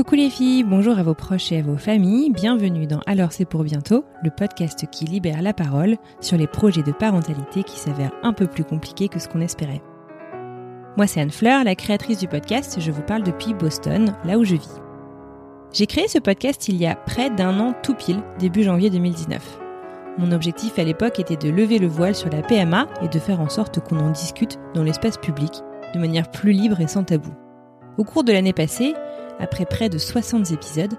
Coucou les filles, bonjour à vos proches et à vos familles, bienvenue dans Alors c'est pour bientôt, le podcast qui libère la parole sur les projets de parentalité qui s'avèrent un peu plus compliqués que ce qu'on espérait. Moi c'est Anne Fleur, la créatrice du podcast, je vous parle depuis Boston, là où je vis. J'ai créé ce podcast il y a près d'un an tout pile, début janvier 2019. Mon objectif à l'époque était de lever le voile sur la PMA et de faire en sorte qu'on en discute dans l'espace public de manière plus libre et sans tabou. Au cours de l'année passée, après près de 60 épisodes,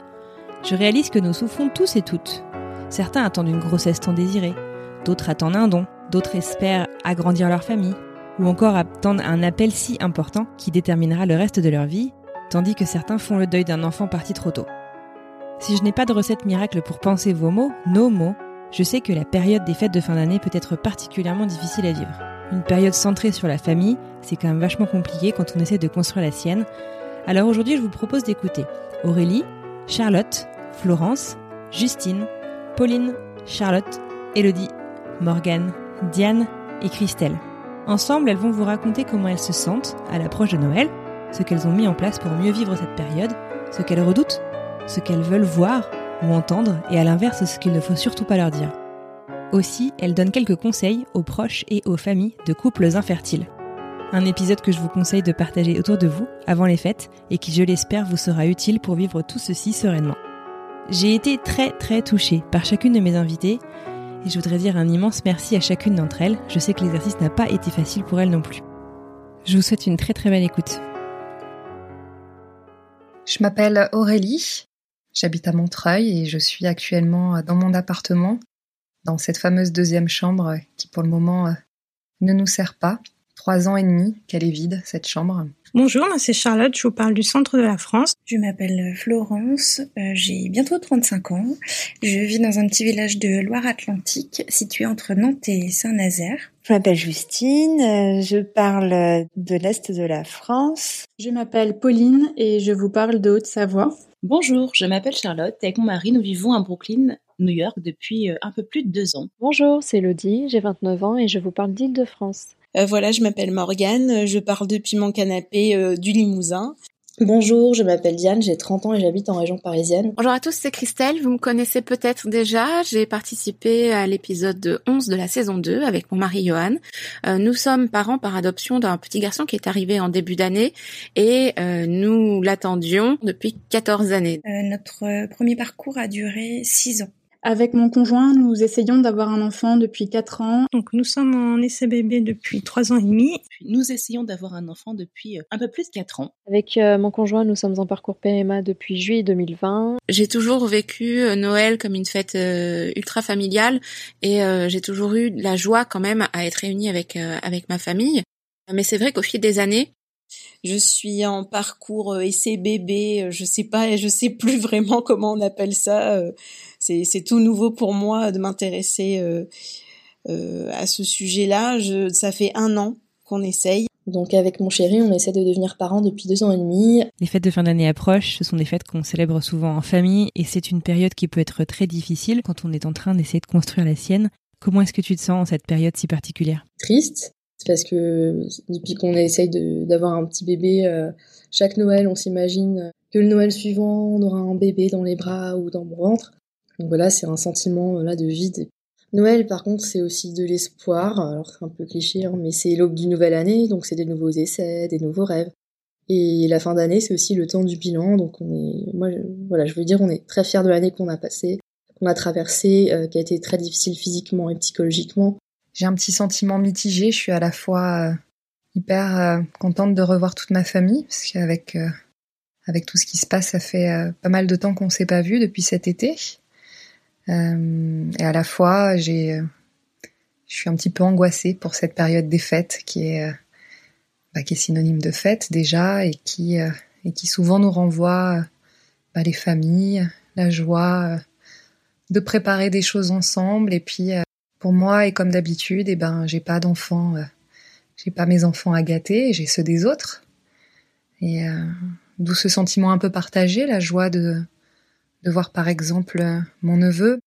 je réalise que nous souffrons tous et toutes. Certains attendent une grossesse tant désirée, d'autres attendent un don, d'autres espèrent agrandir leur famille, ou encore attendent un appel si important qui déterminera le reste de leur vie, tandis que certains font le deuil d'un enfant parti trop tôt. Si je n'ai pas de recette miracle pour penser vos mots, nos mots, je sais que la période des fêtes de fin d'année peut être particulièrement difficile à vivre. Une période centrée sur la famille, c'est quand même vachement compliqué quand on essaie de construire la sienne, alors aujourd'hui, je vous propose d'écouter Aurélie, Charlotte, Florence, Justine, Pauline, Charlotte, Elodie, Morgane, Diane et Christelle. Ensemble, elles vont vous raconter comment elles se sentent à l'approche de Noël, ce qu'elles ont mis en place pour mieux vivre cette période, ce qu'elles redoutent, ce qu'elles veulent voir ou entendre, et à l'inverse, ce qu'il ne faut surtout pas leur dire. Aussi, elles donnent quelques conseils aux proches et aux familles de couples infertiles. Un épisode que je vous conseille de partager autour de vous avant les fêtes et qui, je l'espère, vous sera utile pour vivre tout ceci sereinement. J'ai été très très touchée par chacune de mes invitées et je voudrais dire un immense merci à chacune d'entre elles. Je sais que l'exercice n'a pas été facile pour elles non plus. Je vous souhaite une très très belle écoute. Je m'appelle Aurélie, j'habite à Montreuil et je suis actuellement dans mon appartement, dans cette fameuse deuxième chambre qui pour le moment ne nous sert pas trois ans et demi qu'elle est vide, cette chambre. Bonjour, c'est Charlotte, je vous parle du centre de la France. Je m'appelle Florence, euh, j'ai bientôt 35 ans. Je vis dans un petit village de Loire-Atlantique situé entre Nantes et Saint-Nazaire. Je m'appelle Justine, euh, je parle de l'Est de la France. Je m'appelle Pauline et je vous parle de Haute-Savoie. Bonjour, je m'appelle Charlotte et avec mon mari nous vivons à Brooklyn, New York depuis euh, un peu plus de deux ans. Bonjour, c'est Elodie, j'ai 29 ans et je vous parle d'Île-de-France. Euh, voilà, je m'appelle Morgane, je parle depuis mon canapé euh, du Limousin. Bonjour, je m'appelle Diane, j'ai 30 ans et j'habite en région parisienne. Bonjour à tous, c'est Christelle, vous me connaissez peut-être déjà, j'ai participé à l'épisode 11 de la saison 2 avec mon mari Johan. Euh, nous sommes parents par adoption d'un petit garçon qui est arrivé en début d'année et euh, nous l'attendions depuis 14 années. Euh, notre premier parcours a duré 6 ans. Avec mon conjoint, nous essayons d'avoir un enfant depuis 4 ans. Donc nous sommes en essai bébé depuis 3 ans et demi. Nous essayons d'avoir un enfant depuis un peu plus de 4 ans. Avec euh, mon conjoint, nous sommes en parcours PMA depuis juillet 2020. J'ai toujours vécu euh, Noël comme une fête euh, ultra familiale et euh, j'ai toujours eu la joie quand même à être réunie avec avec ma famille. Mais c'est vrai qu'au fil des années, je suis en parcours essai bébé, je sais pas, je sais plus vraiment comment on appelle ça. C'est, c'est tout nouveau pour moi de m'intéresser euh, euh, à ce sujet-là. Je, ça fait un an qu'on essaye. Donc avec mon chéri, on essaie de devenir parents depuis deux ans et demi. Les fêtes de fin d'année approchent, ce sont des fêtes qu'on célèbre souvent en famille et c'est une période qui peut être très difficile quand on est en train d'essayer de construire la sienne. Comment est-ce que tu te sens en cette période si particulière? Triste, parce que depuis qu'on essaye de, d'avoir un petit bébé, euh, chaque Noël, on s'imagine que le Noël suivant, on aura un bébé dans les bras ou dans mon ventre. Donc voilà, c'est un sentiment là de vide. Noël, par contre, c'est aussi de l'espoir. Alors c'est un peu cliché, hein, mais c'est l'aube d'une nouvelle année, donc c'est des nouveaux essais, des nouveaux rêves. Et la fin d'année, c'est aussi le temps du bilan. Donc on est, moi, je, voilà, je veux dire, on est très fiers de l'année qu'on a passée, qu'on a traversée, euh, qui a été très difficile physiquement et psychologiquement. J'ai un petit sentiment mitigé. Je suis à la fois euh, hyper euh, contente de revoir toute ma famille, parce qu'avec avec tout ce qui se passe, ça fait pas mal de temps qu'on s'est pas vu depuis cet été. Euh, et à la fois, j'ai, je suis un petit peu angoissée pour cette période des fêtes qui est, bah, qui est synonyme de fête déjà et qui, et qui souvent nous renvoie bah, les familles, la joie de préparer des choses ensemble. Et puis, pour moi, et comme d'habitude, eh ben, j'ai pas d'enfants, j'ai pas mes enfants à gâter, j'ai ceux des autres. Et D'où ce sentiment un peu partagé, la joie de, de voir par exemple mon neveu.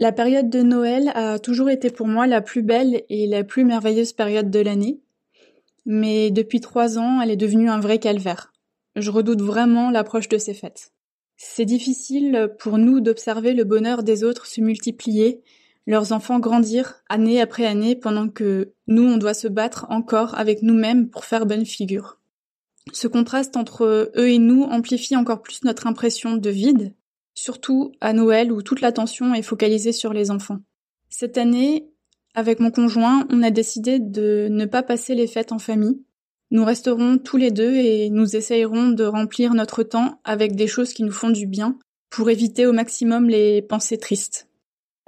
La période de Noël a toujours été pour moi la plus belle et la plus merveilleuse période de l'année. Mais depuis trois ans, elle est devenue un vrai calvaire. Je redoute vraiment l'approche de ces fêtes. C'est difficile pour nous d'observer le bonheur des autres se multiplier, leurs enfants grandir année après année pendant que nous on doit se battre encore avec nous-mêmes pour faire bonne figure. Ce contraste entre eux et nous amplifie encore plus notre impression de vide, surtout à Noël où toute l'attention est focalisée sur les enfants. Cette année, avec mon conjoint, on a décidé de ne pas passer les fêtes en famille. Nous resterons tous les deux et nous essayerons de remplir notre temps avec des choses qui nous font du bien pour éviter au maximum les pensées tristes.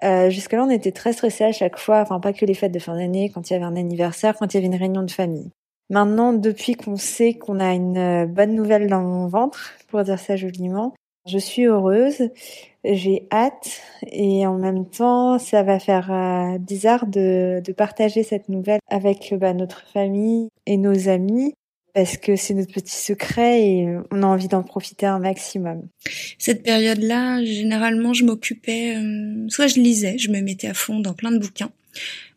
Euh, Jusque-là, on était très stressés à chaque fois, enfin pas que les fêtes de fin d'année, quand il y avait un anniversaire, quand il y avait une réunion de famille. Maintenant, depuis qu'on sait qu'on a une euh, bonne nouvelle dans mon ventre, pour dire ça joliment, je suis heureuse, j'ai hâte et en même temps, ça va faire euh, bizarre de, partager cette nouvelle avec bah, notre famille et nos amis parce que c'est notre petit secret et on a envie d'en profiter un maximum. Cette période-là, généralement, je m'occupais, euh, soit je lisais, je me mettais à fond dans plein de bouquins,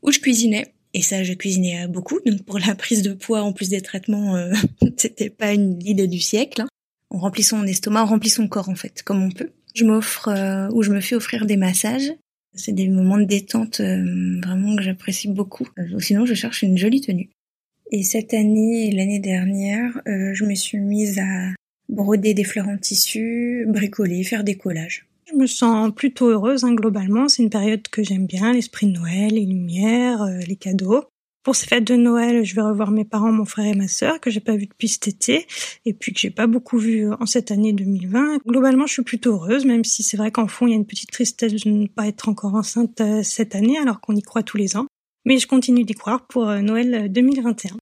ou je cuisinais. Et ça, je cuisinais beaucoup. Donc pour la prise de poids, en plus des traitements, euh, c'était pas une idée du siècle. Hein. On remplit son estomac, on remplit son corps en fait, comme on peut. Je m'offre euh, ou je me fais offrir des massages. C'est des moments de détente euh, vraiment que j'apprécie beaucoup. sinon, je cherche une jolie tenue. Et cette année et l'année dernière, je me suis mise à broder des fleurs en tissu, bricoler, faire des collages. Je me sens plutôt heureuse hein, globalement. C'est une période que j'aime bien, l'esprit de Noël, les lumières, euh, les cadeaux. Pour ces fêtes de Noël, je vais revoir mes parents, mon frère et ma sœur que j'ai pas vu depuis cet été et puis que j'ai pas beaucoup vu en cette année 2020. Globalement, je suis plutôt heureuse, même si c'est vrai qu'en fond, il y a une petite tristesse de ne pas être encore enceinte euh, cette année alors qu'on y croit tous les ans. Mais je continue d'y croire pour euh, Noël 2021.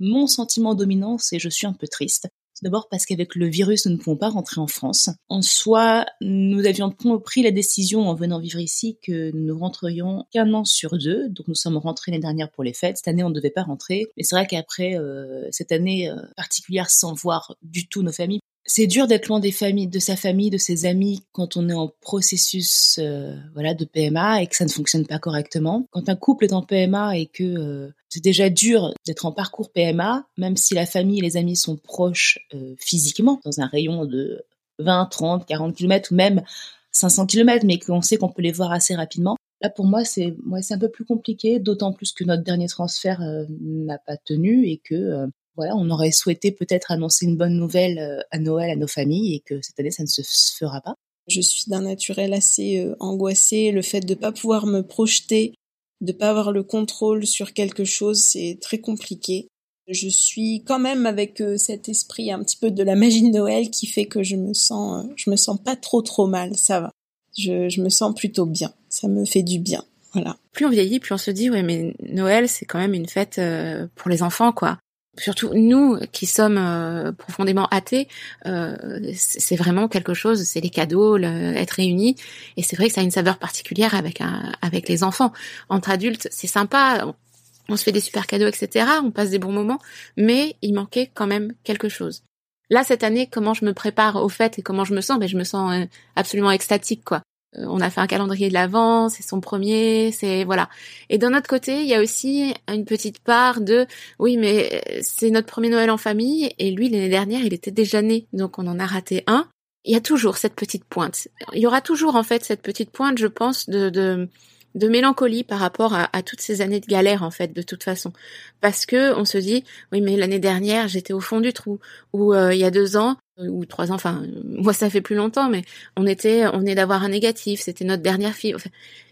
Mon sentiment dominant, c'est je suis un peu triste. D'abord parce qu'avec le virus, nous ne pouvons pas rentrer en France. En soi, nous avions pris la décision en venant vivre ici que nous rentrerions qu'un an sur deux. Donc nous sommes rentrés l'année dernière pour les fêtes. Cette année, on ne devait pas rentrer. Mais c'est vrai qu'après euh, cette année euh, particulière sans voir du tout nos familles, c'est dur d'être loin des familles, de sa famille, de ses amis quand on est en processus euh, voilà de PMA et que ça ne fonctionne pas correctement. Quand un couple est en PMA et que c'est déjà dur d'être en parcours PMA, même si la famille et les amis sont proches euh, physiquement, dans un rayon de 20, 30, 40 km ou même 500 km, mais qu'on sait qu'on peut les voir assez rapidement. Là, pour moi, c'est un peu plus compliqué, d'autant plus que notre dernier transfert n'a pas tenu et que voilà, on aurait souhaité peut-être annoncer une bonne nouvelle euh, à Noël à nos familles et que cette année ça ne se fera pas. Je suis d'un naturel assez euh, angoissé. Le fait de ne pas pouvoir me projeter, de pas avoir le contrôle sur quelque chose, c'est très compliqué. Je suis quand même avec euh, cet esprit un petit peu de la magie de Noël qui fait que je me sens, je me sens pas trop trop mal. Ça va. Je, je me sens plutôt bien. Ça me fait du bien. Voilà. Plus on vieillit, plus on se dit ouais mais Noël c'est quand même une fête pour les enfants quoi surtout nous qui sommes euh, profondément athées, euh, c'est vraiment quelque chose, c'est les cadeaux, le, être réunis, et c'est vrai que ça a une saveur particulière avec un, avec les enfants. Entre adultes, c'est sympa, on, se fait des super cadeaux, etc. On passe des bons moments, mais il manquait quand même quelque chose. Là, cette année, comment je me prépare au fait et comment je me sens, ben, je me sens euh, absolument extatique, quoi. On a fait un calendrier de l'avant, c'est son premier, c'est voilà. Et d'un autre côté, il y a aussi une petite part de oui, mais euh, c'est notre premier Noël en famille et lui l'année dernière, il était déjà né, donc on en a raté un. Il y a toujours cette petite pointe. Il y aura toujours en fait cette petite pointe, je pense, de, de de mélancolie par rapport à, toutes ces années de galère en fait de toute façon parce que on se dit oui mais l'année dernière j'étais au fond du trou ou euh, il y a deux ans ou trois ans enfin moi ça fait plus longtemps mais on était on est d'avoir un négatif c'était notre dernière fille.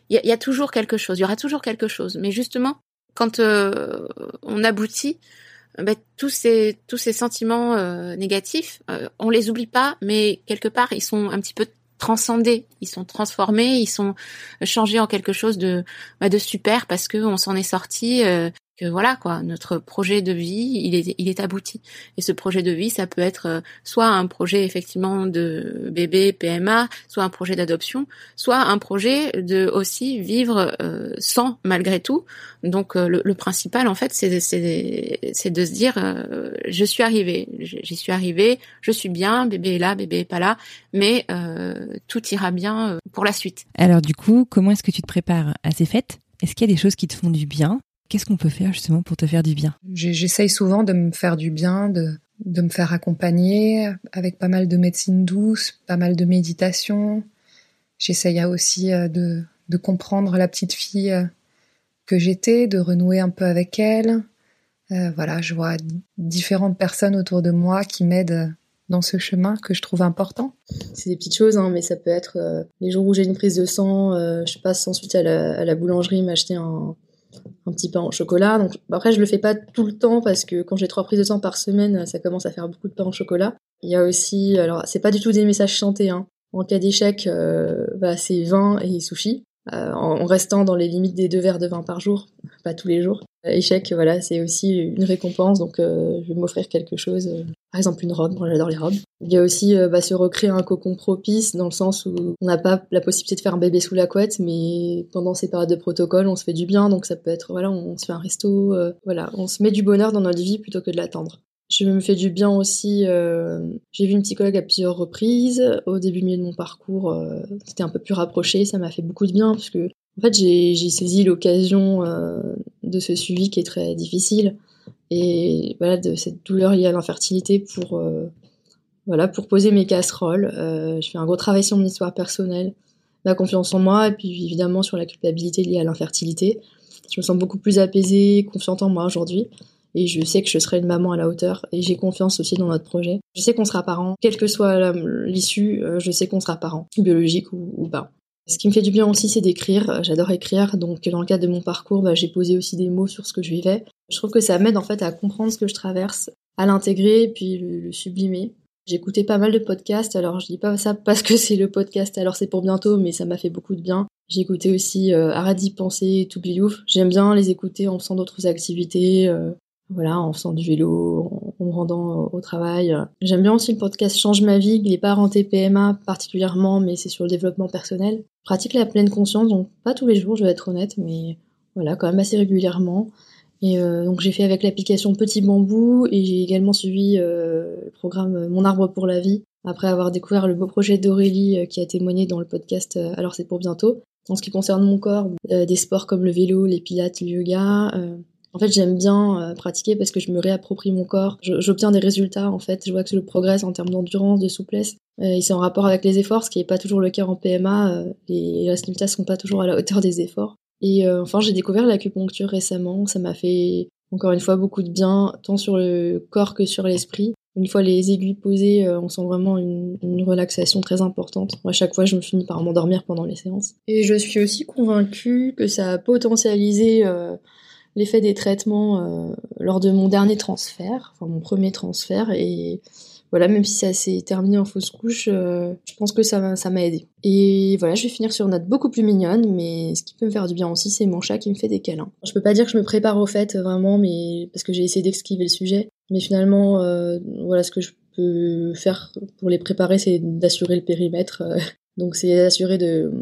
Il y, a, toujours quelque chose il y aura toujours quelque chose. Mais justement quand euh, on aboutit ben, tous ces tous ces sentiments négatifs on les oublie pas mais quelque part ils sont un petit peu transcendés, ils sont transformés, ils sont changés en quelque chose de bah, de super parce que on s'en est sorti que voilà quoi, notre projet de vie, il est, il est abouti. Et ce projet de vie, ça peut être euh, soit un projet effectivement de bébé PMA, soit un projet d'adoption, soit un projet de aussi vivre euh, sans malgré tout. Donc euh, le, principal en fait, c'est c'est de se dire je suis arrivé, j'y suis arrivé, je suis bien, bébé est là, bébé est pas là, mais tout ira bien pour la suite. Alors du coup, comment est-ce que tu te prépares à ces fêtes? Est-ce qu'il y a des choses qui te font du bien? Qu'est-ce qu'on peut faire justement pour te faire du bien? J'essaye souvent de me faire du bien, de, de me faire accompagner avec pas mal de médecine douce, pas mal de méditation. J'essaye aussi euh, de, de comprendre la petite fille euh, que j'étais, de renouer un peu avec elle. Euh, voilà, je vois différentes personnes autour de moi qui m'aident dans ce chemin que je trouve important. C'est des petites choses, hein, mais ça peut être les jours où j'ai une prise de sang, je passe ensuite à la, à la boulangerie m'acheter un, un petit pain au chocolat. Donc après, je le fais pas tout le temps parce que quand j'ai trois prises de sang par semaine, ça commence à faire beaucoup de pain au chocolat. Il y a aussi, alors c'est pas du tout des messages chantés. Hein. En cas d'échec, euh, bah, c'est vin et sushi. Euh, en, restant dans les limites des deux verres de vin par jour, pas tous les jours. Euh, échec, voilà, c'est aussi une récompense, donc je vais m'offrir quelque chose, par exemple une robe, moi j'adore les robes. Il y a aussi bah, se recréer un cocon propice, dans le sens où on n'a pas la possibilité de faire un bébé sous la couette, mais pendant ces périodes de protocole, on se fait du bien, donc ça peut être, voilà, on se fait un resto, voilà, on se met du bonheur dans notre vie plutôt que de l'attendre. Je me fais du bien aussi. Euh, j'ai vu une psychologue à plusieurs reprises. Au début milieu de mon parcours, euh, c'était un peu plus rapproché. Ça m'a fait beaucoup de bien parce que, en fait, j'ai saisi l'occasion euh, de ce suivi qui est très difficile et voilà de cette douleur liée à l'infertilité pour voilà pour poser mes casseroles. je fais un gros travail sur mon histoire personnelle, ma confiance en moi et puis évidemment sur la culpabilité liée à l'infertilité. Je me sens beaucoup plus apaisée, confiante en moi aujourd'hui et je sais que je serai une maman à la hauteur et j'ai confiance aussi dans notre projet. Je sais qu'on sera parents, quelle que soit l'issue, euh, je sais qu'on sera parents, biologique ou, pas. Ce qui me fait du bien aussi, c'est d'écrire. J'adore écrire, donc dans le cadre de mon parcours, bah, j'ai posé aussi des mots sur ce que je vivais. Je trouve que ça m'aide en fait à comprendre ce que je traverse, à l'intégrer puis le, sublimer. Écouté pas mal de podcasts, alors je dis pas ça parce que c'est le podcast, alors c'est pour bientôt, mais ça m'a fait beaucoup de bien. Écouté aussi euh, Arrête d'y penser, ouf. J'aime bien les écouter en faisant d'autres activités, euh, voilà, en faisant du vélo, en, me rendant au travail. J'aime bien aussi le podcast Change ma vie, il n'est pas renté PMA particulièrement, mais c'est sur le développement personnel. Je pratique la pleine conscience, donc pas tous les jours, je vais être honnête, mais voilà, quand même assez régulièrement. Et euh, donc j'ai fait avec l'application Petit Bambou et j'ai également suivi euh, le programme Mon arbre pour la vie après avoir découvert le beau projet d'Aurélie euh, qui a témoigné dans le podcast Alors c'est pour bientôt. En ce qui concerne mon corps, des sports comme le vélo, les pilates, le yoga, en fait, j'aime bien euh, pratiquer parce que je me réapproprie mon corps. J'obtiens des résultats, en fait. Je vois que je progresse en termes d'endurance, de souplesse. Euh, et c'est en rapport avec les efforts, ce qui n'est pas toujours le cas en PMA. Euh, les résultats sont pas toujours à la hauteur des efforts. Et enfin, j'ai découvert l'acupuncture récemment. Ça m'a fait, encore une fois, beaucoup de bien, tant sur le corps que sur l'esprit. Une fois les aiguilles posées, on sent vraiment une, une, relaxation très importante. À chaque fois, je me finis par m'endormir pendant les séances. Et je suis aussi convaincue que ça a potentialisé l'effet des traitements euh, lors de mon dernier transfert, enfin mon premier transfert, et voilà, même si ça s'est terminé en fausse couche, euh, je pense que ça, m'a aidé. Et voilà, je vais finir sur une note beaucoup plus mignonne, mais ce qui peut me faire du bien aussi, c'est mon chat qui me fait des câlins. Je peux pas dire que je me prépare au fait vraiment, mais parce que j'ai essayé d'esquiver le sujet. Mais finalement, euh, voilà, ce que je peux faire pour les préparer, c'est d'assurer le périmètre. Donc c'est assurer de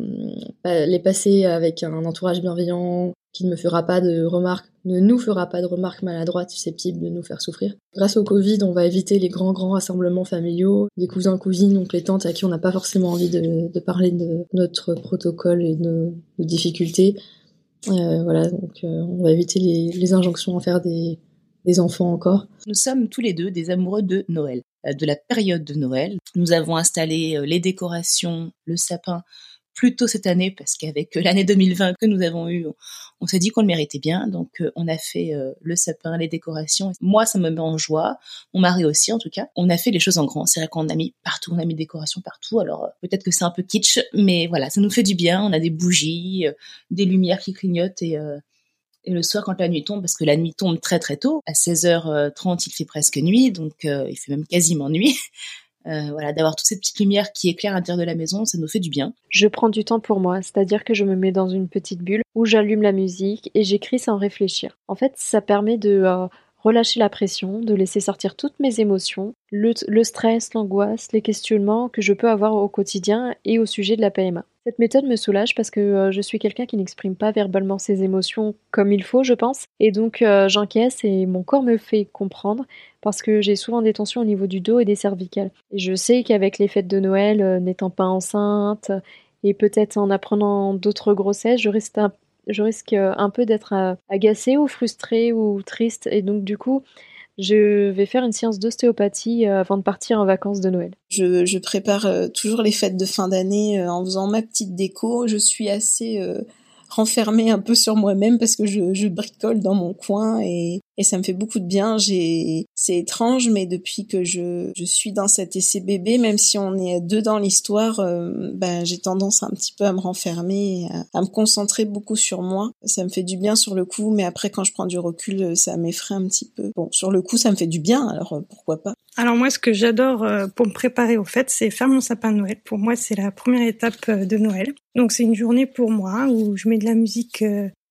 les passer avec un entourage bienveillant, qui ne me fera pas de remarques, ne nous fera pas de remarques maladroites susceptibles de nous faire souffrir. Grâce au Covid, on va éviter les grands grands rassemblements familiaux, des cousins, cousines, donc les tantes à qui on n'a pas forcément envie de, parler de notre protocole et de nos, difficultés. Euh, voilà, donc euh, on va éviter les, injonctions à faire des, des enfants encore. Nous sommes tous les deux des amoureux de Noël, euh, de la période de Noël. Nous avons installé les décorations, le sapin plus tôt cette année parce qu'avec euh, l'année 2020 que nous avons eue, on, s'est dit qu'on le méritait bien. Donc euh, on a fait euh, le sapin, les décorations. Moi, ça me met en joie. Mon mari aussi, en tout cas. On a fait les choses en grand. C'est vrai qu'on a mis partout, on a mis des décorations partout. Alors peut-être que c'est un peu kitsch, mais voilà, ça nous fait du bien. On a des bougies, des lumières qui clignotent et et le soir, quand la nuit tombe, parce que la nuit tombe très très tôt, à 16h30, il fait presque nuit, donc il fait même quasiment nuit. Euh, voilà, d'avoir toutes ces petites lumières qui éclairent l'intérieur de la maison, ça nous fait du bien. Je prends du temps pour moi, c'est-à-dire que je me mets dans une petite bulle où j'allume la musique et j'écris sans réfléchir. En fait, ça permet de euh, relâcher la pression, de laisser sortir toutes mes émotions, le, stress, l'angoisse, les questionnements que je peux avoir au quotidien et au sujet de la PMA. Cette méthode me soulage parce que euh, je suis quelqu'un qui n'exprime pas verbalement ses émotions comme il faut, je pense, et donc euh, j'encaisse et mon corps me fait comprendre parce que j'ai souvent des tensions au niveau du dos et des cervicales. Et je sais qu'avec les fêtes de Noël, euh, n'étant pas enceinte et peut-être en apprenant d'autres grossesses, je risque un, je risque un peu d'être agacée ou frustrée ou triste et donc du coup je vais faire une séance d'ostéopathie euh, avant de partir en vacances de Noël. Je, prépare euh, toujours les fêtes de fin d'année euh, en faisant ma petite déco. Je suis assez renfermée un peu sur moi-même parce que je, je, bricole dans mon coin et, et ça me fait beaucoup de bien. C'est étrange, mais depuis que je, je suis dans cet essai bébé, même si on est deux dans l'histoire, euh, ben j'ai tendance un petit peu à me renfermer, à, à, me concentrer beaucoup sur moi. Ça me fait du bien sur le coup, mais après quand je prends du recul, ça m'effraie un petit peu. Bon, sur le coup, ça me fait du bien, alors euh, pourquoi pas. Alors moi, ce que j'adore euh, pour me préparer au fait, c'est faire mon sapin de Noël. Pour moi, c'est la première étape de Noël. Donc c'est une journée pour moi où je mets de la musique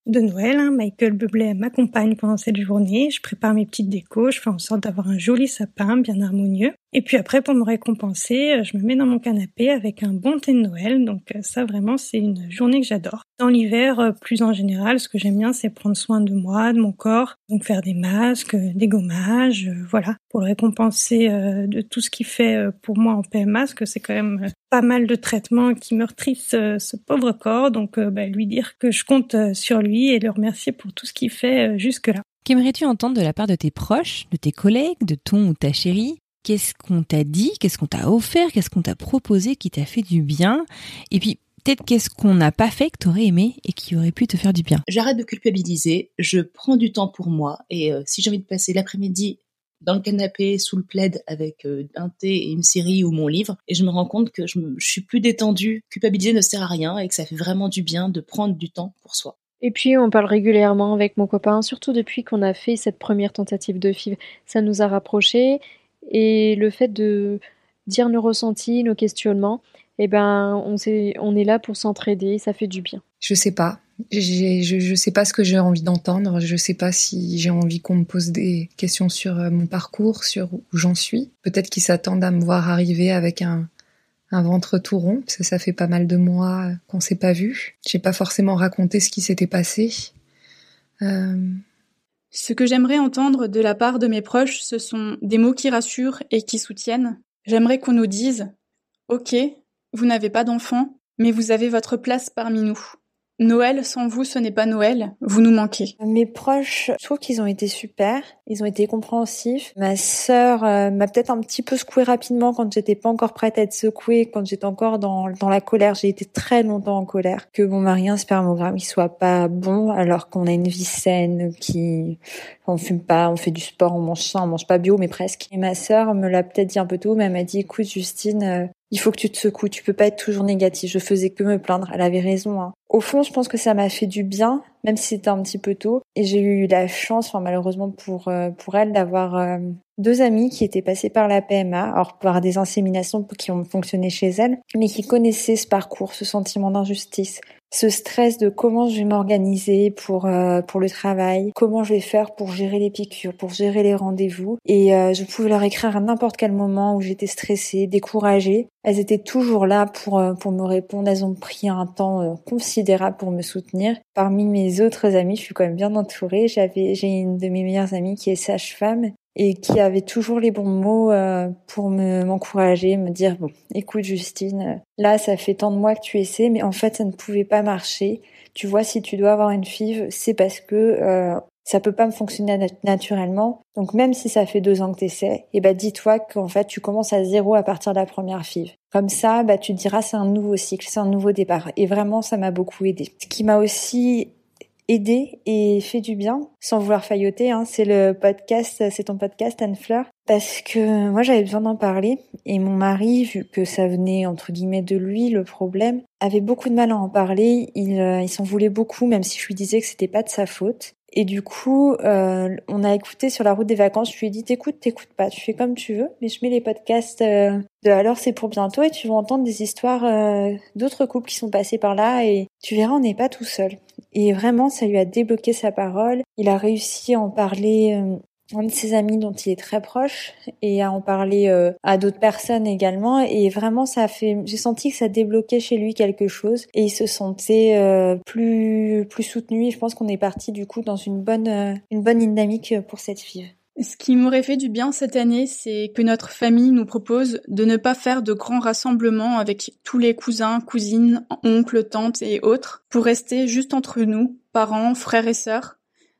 de Noël. Hein. Michael Bublé m'accompagne pendant cette journée. Je prépare mes petites décos. Je fais en sorte d'avoir un joli sapin bien harmonieux. Et puis après, pour me récompenser, euh, je me mets dans mon canapé avec un bon thé de Noël. Donc euh, ça, vraiment, c'est une journée que j'adore. Dans l'hiver, euh, plus en général, ce que j'aime bien, c'est prendre soin de moi, de mon corps. Donc faire des masques, des gommages, voilà, pour le récompenser de tout ce qu'il fait pour moi en PMA, parce que c'est quand même pas mal de traitements qui meurtrissent ce pauvre corps. Donc bah, lui dire que je compte sur lui et le remercier pour tout ce qu'il fait jusque-là. Qu'aimerais-tu entendre de la part de tes proches, de tes collègues, de ton ou ta chérie? Qu'est-ce qu'on t'a dit Qu'est-ce qu'on t'a offert Qu'est-ce qu'on t'a proposé qui t'a fait du bien Et puis, peut-être qu'est-ce qu'on n'a pas fait que t'aurais aimé et qui aurait pu te faire du bien J'arrête de culpabiliser, je prends du temps pour moi et euh, si j'ai envie de passer l'après-midi dans le canapé sous le plaid avec euh, un thé et une série ou mon livre et je me rends compte que je, je suis plus détendue, culpabiliser ne sert à rien et que ça fait vraiment du bien de prendre du temps pour soi. Et puis on parle régulièrement avec mon copain, surtout depuis qu'on a fait cette première tentative de FIV. Ça nous a rapprochés et le fait de dire nos ressentis, nos questionnements, eh ben, on, est, là pour s'entraider, ça fait du bien. Je sais pas. Je, je sais pas ce que j'ai envie d'entendre. Je sais pas si j'ai envie qu'on me pose des questions sur euh, mon parcours, sur où j'en suis. Peut-être qu'ils s'attendent à me voir arriver avec un, un ventre tout rond, parce que ça fait pas mal de mois qu'on s'est pas vu. J'ai pas forcément raconté ce qui s'était passé. Euh, ce que j'aimerais entendre de la part de mes proches, ce sont des mots qui rassurent et qui soutiennent. J'aimerais qu'on nous dise Ok, vous n'avez pas d'enfant, mais vous avez votre place parmi nous. Noël, sans vous, ce n'est pas Noël. Vous nous manquez. Mes proches, je trouve qu'ils ont été super. Ils ont été compréhensifs. Ma sœur euh, m'a peut-être un petit peu secouée rapidement quand j'étais pas encore prête à être secouée, quand j'étais encore dans, dans la colère. J'ai été très longtemps en colère. Que mon mari, un spermogramme, il soit pas bon alors qu'on a une vie saine, qui, on fume pas, on fait du sport, on mange ça, on mange pas bio, mais presque. Et ma sœur me l'a peut-être dit un peu tôt, mais elle m'a dit, écoute, Justine, euh, il faut que tu te secoues, tu peux pas être toujours négatif. Je faisais que me plaindre. Elle avait raison. Hein. Au fond, je pense que ça m'a fait du bien, même si c'était un petit peu tôt. Et j'ai eu la chance, malheureusement pour euh, pour elle, d'avoir euh, deux amis qui étaient passés par la PMA, alors par des inséminations qui ont fonctionné chez elle, mais qui connaissaient ce parcours, ce sentiment d'injustice, ce stress de comment je vais m'organiser pour euh, pour le travail, comment je vais faire pour gérer les piqûres, pour gérer les rendez-vous. Et euh, je pouvais leur écrire à n'importe quel moment où j'étais stressée, découragée. Elles étaient toujours là pour euh, pour me répondre. Elles ont pris un temps considérable pour me soutenir. Parmi mes autres amis, je suis quand même bien entourée. J'avais j'ai une de mes meilleures amies qui est sage-femme et qui avait toujours les bons mots euh, pour me m'encourager, me dire bon, écoute Justine, euh, là ça fait tant de mois que tu essaies, mais en fait ça ne pouvait pas marcher. Tu vois, si tu dois avoir une FIV, c'est parce que euh, ça peut pas me fonctionner naturellement. Donc même si ça fait deux ans que tu essaies, et eh ben dis-toi qu'en fait tu commences à zéro à partir de la première FIV. Comme ça, bah tu te diras c'est un nouveau cycle, c'est un nouveau départ. Et vraiment ça m'a beaucoup aidé. Ce qui m'a aussi aider et fait du bien sans vouloir failloter. Hein. C'est le podcast, c'est ton podcast Anne Fleur. Parce que moi j'avais besoin d'en parler et mon mari, vu que ça venait entre guillemets de lui, le problème, avait beaucoup de mal à en parler. Il, euh, il s'en voulait beaucoup, même si je lui disais que c'était pas de sa faute. Et du coup, euh, on a écouté sur la route des vacances. Je lui ai dit, t'écoutes, t'écoutes pas, tu fais comme tu veux, mais je mets les podcasts euh, de Alors c'est pour bientôt et tu vas entendre des histoires euh, d'autres couples qui sont passés par là et tu verras, on n'est pas tout seul. Et vraiment, ça lui a débloqué sa parole. Il a réussi à en parler euh, un de ses amis dont il est très proche et à en parler euh, à d'autres personnes également. Et vraiment ça a fait j'ai senti que ça débloquait chez lui quelque chose et il se sentait euh, plus plus soutenu. Et je pense qu'on est parti du coup dans une bonne euh, une bonne dynamique pour cette fille. Ce qui m'aurait fait du bien cette année, c'est que notre famille nous propose de ne pas faire de grands rassemblements avec tous les cousins, cousines, oncles, tantes et autres, pour rester juste entre nous, parents, frères et sœurs,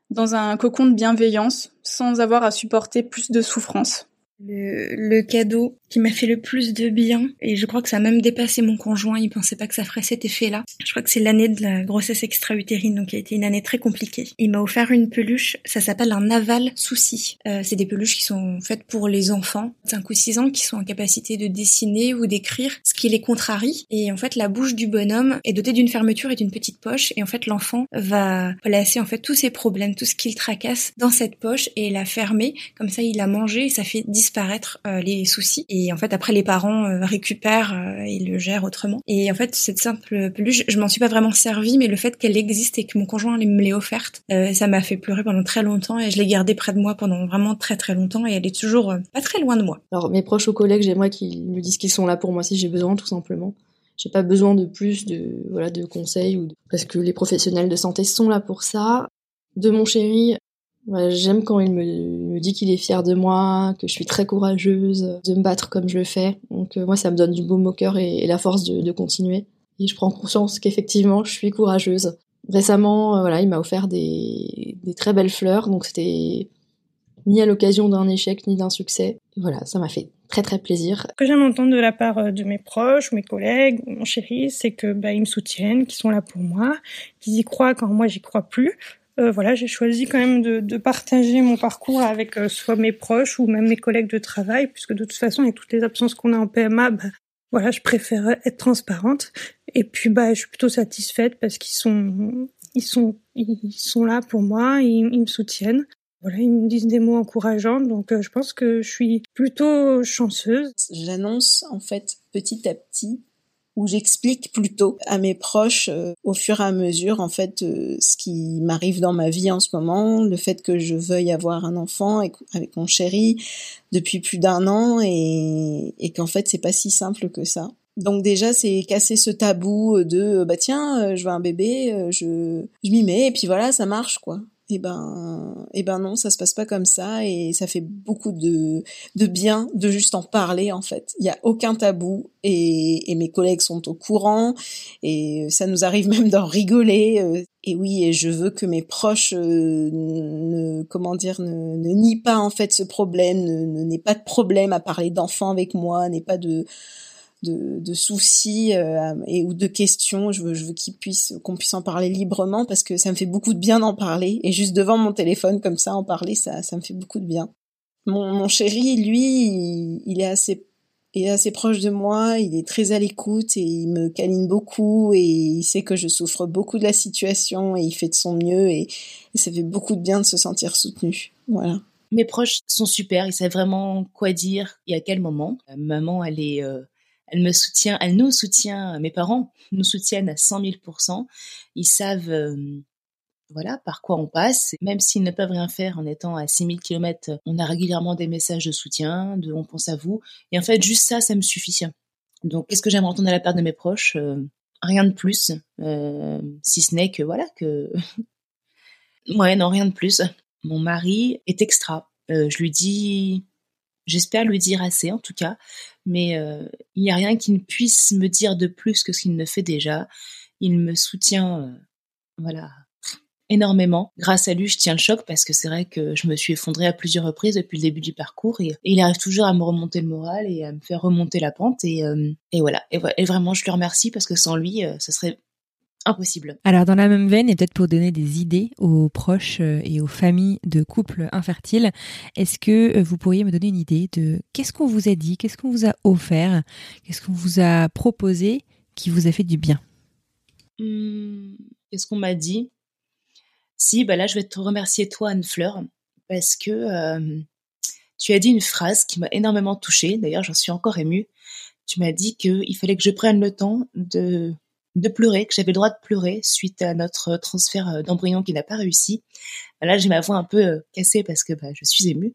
dans un cocon de bienveillance, sans avoir à supporter plus de souffrance. Le, le, cadeau qui m'a fait le plus de bien. Et je crois que ça a même dépassé mon conjoint. Il pensait pas que ça ferait cet effet là je crois que c'est l'année de la grossesse extra-utérine donc qui a été une année très compliquée. Il m'a offert une peluche. Ça s'appelle un aval souci. Euh, c'est des peluches qui sont faites pour les enfants. 5 ou 6 ans qui sont en capacité de dessiner ou d'écrire ce qui les contrarie. Et en fait la bouche du bonhomme est dotée d'une fermeture et d'une petite poche. Et en fait l'enfant va placer en fait tous ses problèmes tout ce qu'il tracasse dans cette poche et la fermer. Comme ça il a mangé et ça fait disparaître euh, les soucis. Et en fait après les parents euh, récupèrent euh, et le gèrent autrement. Et en fait cette simple peluche je m'en suis pas vraiment servi mais le fait qu'elle existe et que mon conjoint me l'ait offerte ça m'a fait pleurer pendant très longtemps et je l'ai gardée près de moi pendant vraiment très très longtemps et elle est toujours pas très loin de moi. Alors mes proches ou collègues j'aimerais qu'ils me disent qu'ils sont là pour moi si j'ai besoin tout simplement. J'ai pas besoin de plus de voilà de conseils ou parce que les professionnels de santé sont là pour ça. De mon chéri J'aime quand il me, dit qu'il est fier de moi, que je suis très courageuse de me battre comme je le fais. Donc euh, moi, ça me donne du baume au cœur et, la force de, continuer. Et je prends conscience qu'effectivement, je suis courageuse. Récemment, euh, voilà, il m'a offert des, très belles fleurs, donc c'était ni à l'occasion d'un échec ni d'un succès. Et voilà, ça m'a fait très très plaisir. Ce que j'aime entendre de la part de mes proches, mes collègues, mon chéri, c'est que bah, ils me soutiennent, qu'ils sont là pour moi, qu'ils y croient quand moi j'y crois plus euh, voilà, j'ai choisi quand même de, partager mon parcours avec euh, soit mes proches ou même mes collègues de travail, puisque de toute façon, avec toutes les absences qu'on a en PMA, bah, voilà, je préfère être transparente. Et puis, bah, je suis plutôt satisfaite parce qu'ils sont, ils sont, ils sont là pour moi, ils, ils, me soutiennent. Voilà, ils me disent des mots encourageants, donc euh, je pense que je suis plutôt chanceuse. J'annonce en fait petit à petit où j'explique plutôt à mes proches euh, au fur et à mesure en fait euh, ce qui m'arrive dans ma vie en ce moment, le fait que je veuille avoir un enfant avec mon chéri depuis plus d'un an et, et qu'en fait c'est pas si simple que ça. Donc déjà c'est casser ce tabou de bah tiens je veux un bébé, je je m'y mets et puis voilà ça marche quoi eh ben, eh ben non, ça se passe pas comme ça et ça fait beaucoup de, de bien de juste en parler en fait. Il y a aucun tabou et, et mes collègues sont au courant et ça nous arrive même d'en rigoler. Euh, et oui, et je veux que mes proches euh, ne, comment dire, ne, ne nient pas en fait ce problème, ne n'aient pas de problème à parler d'enfants avec moi, n'aient pas de de, soucis euh, et ou de questions. Je veux, je veux qu'ils puissent, qu'on puisse en parler librement parce que ça me fait beaucoup de bien d'en parler. Et juste devant mon téléphone comme ça, en parler, ça, ça me fait beaucoup de bien. Mon, mon chéri, lui, il, il est assez est assez proche de moi, il est très à l'écoute et il me câline beaucoup et il sait que je souffre beaucoup de la situation et il fait de son mieux et, ça fait beaucoup de bien de se sentir soutenu. Voilà. Mes proches sont super, ils savent vraiment quoi dire et à quel moment. Maman, elle est euh, elle me soutient, elle nous soutient, mes parents nous soutiennent à 100 000% Ils savent, euh, voilà, par quoi on passe. Même s'ils ne peuvent rien faire en étant à 6000 km, on a régulièrement des messages de soutien, de on pense à vous. Et en fait, juste ça, ça me suffit. Donc, qu'est-ce que j'aimerais entendre à la part de mes proches euh, Rien de plus, euh, si ce n'est que, voilà, que... ouais, non, rien de plus. Mon mari est extra. je lui dis J'espère lui dire assez en tout cas, mais euh, il n'y a rien qui ne puisse me dire de plus que ce qu'il ne fait déjà. Il me soutient, euh, voilà, énormément. Grâce à lui, je tiens le choc parce que c'est vrai que je me suis effondrée à plusieurs reprises depuis le début du parcours et, il arrive toujours à me remonter le moral et à me faire remonter la pente et, euh, voilà. Et, vraiment, je lui remercie parce que sans lui, ce serait impossible. Alors dans la même veine, et peut-être pour donner des idées aux proches euh, et aux familles de couples infertiles, est-ce que euh, vous pourriez me donner une idée de qu'est-ce qu'on vous a dit, qu'est-ce qu'on vous a offert, qu'est-ce qu'on vous a proposé qui vous a fait du bien? Mmh, Qu'est-ce qu'on m'a dit? Si, bah là, je vais te remercier toi, Anne Fleur, parce que euh, tu as dit une phrase qui m'a énormément touchée. D'ailleurs, j'en suis encore émue. Tu m'as dit qu'il fallait que je prenne le temps de de pleurer, que j'avais le droit de pleurer suite à notre transfert euh, d'embryon qui n'a pas réussi. Là, j'ai ma voix un peu euh, cassée parce que bah, je suis émue.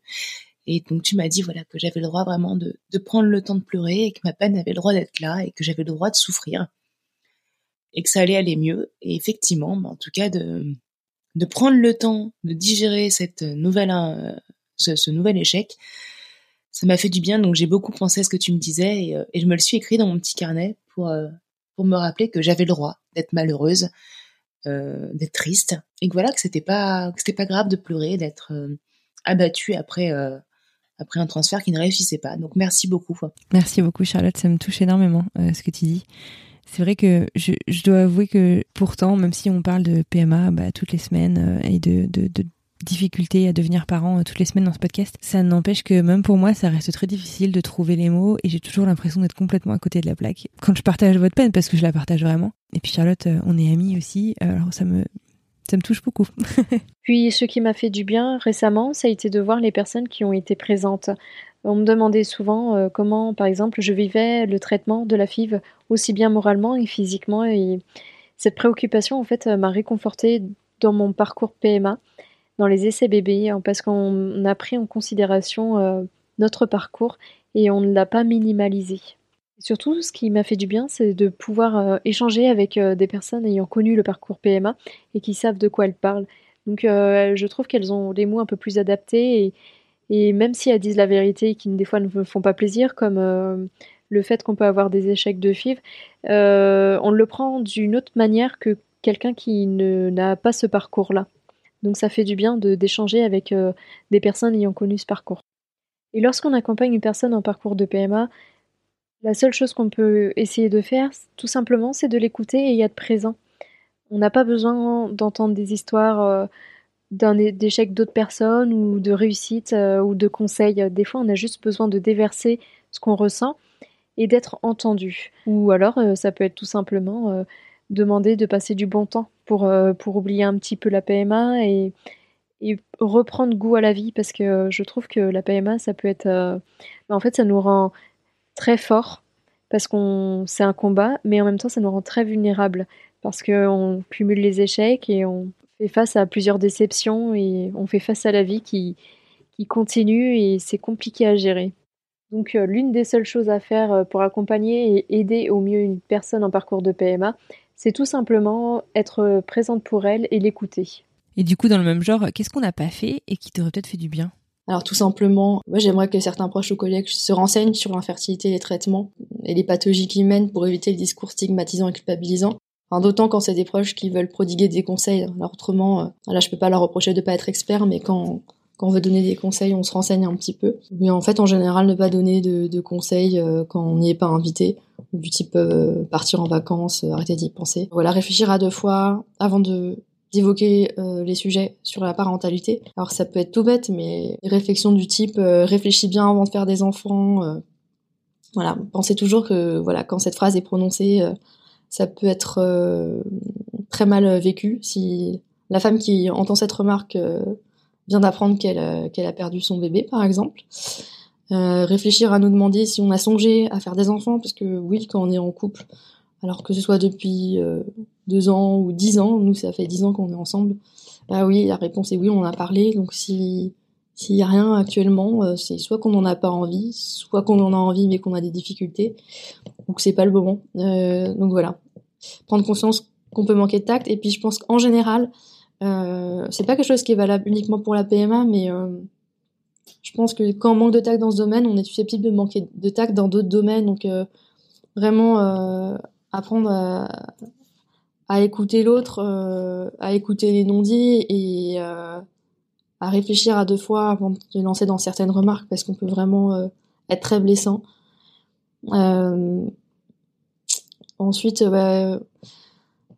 Et donc tu m'as dit voilà que j'avais le droit vraiment de, de prendre le temps de pleurer et que ma peine avait le droit d'être là et que j'avais le droit de souffrir et que ça allait aller mieux. Et effectivement, bah, en tout cas de de prendre le temps de digérer cette nouvelle euh, ce, nouvel échec, ça m'a fait du bien. Donc j'ai beaucoup pensé à ce que tu me disais et, euh, et, je me le suis écrit dans mon petit carnet pour euh, pour me rappeler que j'avais le droit d'être malheureuse, euh, d'être triste et que voilà que c'était pas que c'était pas grave de pleurer, d'être abattue après après un transfert qui ne réussissait pas. Donc merci beaucoup. Merci beaucoup Charlotte, ça me touche énormément ce que tu dis. C'est vrai que je, dois avouer que pourtant, même si on parle de PMA bah, toutes les semaines et de, difficultés à devenir parent toutes les semaines dans ce podcast, ça n'empêche que même pour moi, ça reste très difficile de trouver les mots et j'ai toujours l'impression d'être complètement à côté de la plaque quand je partage votre peine parce que je la partage vraiment. Et puis Charlotte, on est amis aussi, alors ça me ça me touche beaucoup. Puis ce qui m'a fait du bien récemment, ça a été de voir les personnes qui ont été présentes. On me demandait souvent euh, comment, par exemple, je vivais le traitement de la FIV, aussi bien moralement et physiquement. Et cette préoccupation, en fait, m'a réconfortée dans mon parcours PMA, dans les essais bébés, hein, parce qu'on a pris en considération euh, notre parcours et on ne l'a pas minimalisé. Surtout, ce qui m'a fait du bien, c'est de pouvoir euh, échanger avec des personnes ayant connu le parcours PMA et qui savent de quoi elles parlent. Donc, je trouve qu'elles ont des mots un peu plus adaptés et, et même si elles disent la vérité qui des fois ne me font pas plaisir, comme euh, le fait qu'on peut avoir des échecs de FIV, euh, on le prend d'une autre manière que quelqu'un qui n'a pas ce parcours-là. Donc ça fait du bien d'échanger avec euh, des personnes ayant connu ce parcours. Et lorsqu'on accompagne une personne en parcours de PMA, la seule chose qu'on peut essayer de faire, tout simplement, c'est de l'écouter et y être présent. On n'a pas besoin d'entendre des histoires d'un d'échec d'autres personnes ou de réussite euh, ou de conseils. Des fois, on a juste besoin de déverser ce qu'on ressent et d'être entendu. Ou alors, euh, ça peut être tout simplement euh, demander de passer du bon temps pour, pour oublier un petit peu la PMA et, reprendre goût à la vie parce que je trouve que la PMA, ça peut être... en fait, ça nous rend très fort parce qu'on c'est un combat, mais en même temps, ça nous rend très vulnérables parce qu'on cumule les échecs et on, fait face à plusieurs déceptions et on fait face à la vie qui, qui continue et c'est compliqué à gérer. Donc euh, l'une des seules choses à faire euh, pour accompagner et aider au mieux une personne en parcours de PMA, c'est tout simplement être présente pour elle et l'écouter. Et du coup, dans le même genre, qu'est-ce qu'on n'a pas fait et qui t'aurait peut-être fait du bien? Alors tout simplement, moi j'aimerais que certains proches ou collègues se renseignent sur l'infertilité, les traitements et les pathologies qui mènent pour éviter le discours stigmatisant et culpabilisant. D'autant quand c'est des proches qui veulent prodiguer des conseils. Alors autrement, euh, là je peux pas leur reprocher de pas être expert, mais quand quand on veut donner des conseils, on se renseigne un petit peu. Mais en fait, en général, ne pas donner de, conseils euh, quand on n'y est pas invité, du type euh, partir en vacances, arrêter d'y penser. Voilà, réfléchir à deux fois avant de d'évoquer les sujets sur la parentalité. Alors ça peut être tout bête, mais réflexions du type réfléchis bien avant de faire des enfants. voilà, pensez toujours que voilà quand cette phrase est prononcée ça peut être euh, très mal vécu si la femme qui entend cette remarque euh, vient d'apprendre qu'elle a perdu son bébé, par exemple. Euh, réfléchir à nous demander si on a songé à faire des enfants, parce que oui, quand on est en couple, alors que ce soit depuis deux ans ou dix ans, nous ça fait dix ans qu'on est ensemble, bah oui, la réponse est oui, on en a parlé, donc si s'il y a rien actuellement, c'est soit qu'on n'en a pas envie, soit qu'on en a envie mais qu'on a des difficultés, ou que c'est pas le moment. donc voilà prendre conscience qu'on peut manquer de tact. Et puis je pense qu'en général, euh, c'est pas quelque chose qui est valable uniquement pour la PMA, mais euh, je pense que quand on manque de tact dans ce domaine, on est susceptible de manquer de tact dans d'autres domaines. Donc euh, vraiment apprendre à, écouter l'autre, à écouter les non-dits et à réfléchir à deux fois avant de lancer dans certaines remarques parce qu'on peut vraiment être très blessant. Ensuite, bah,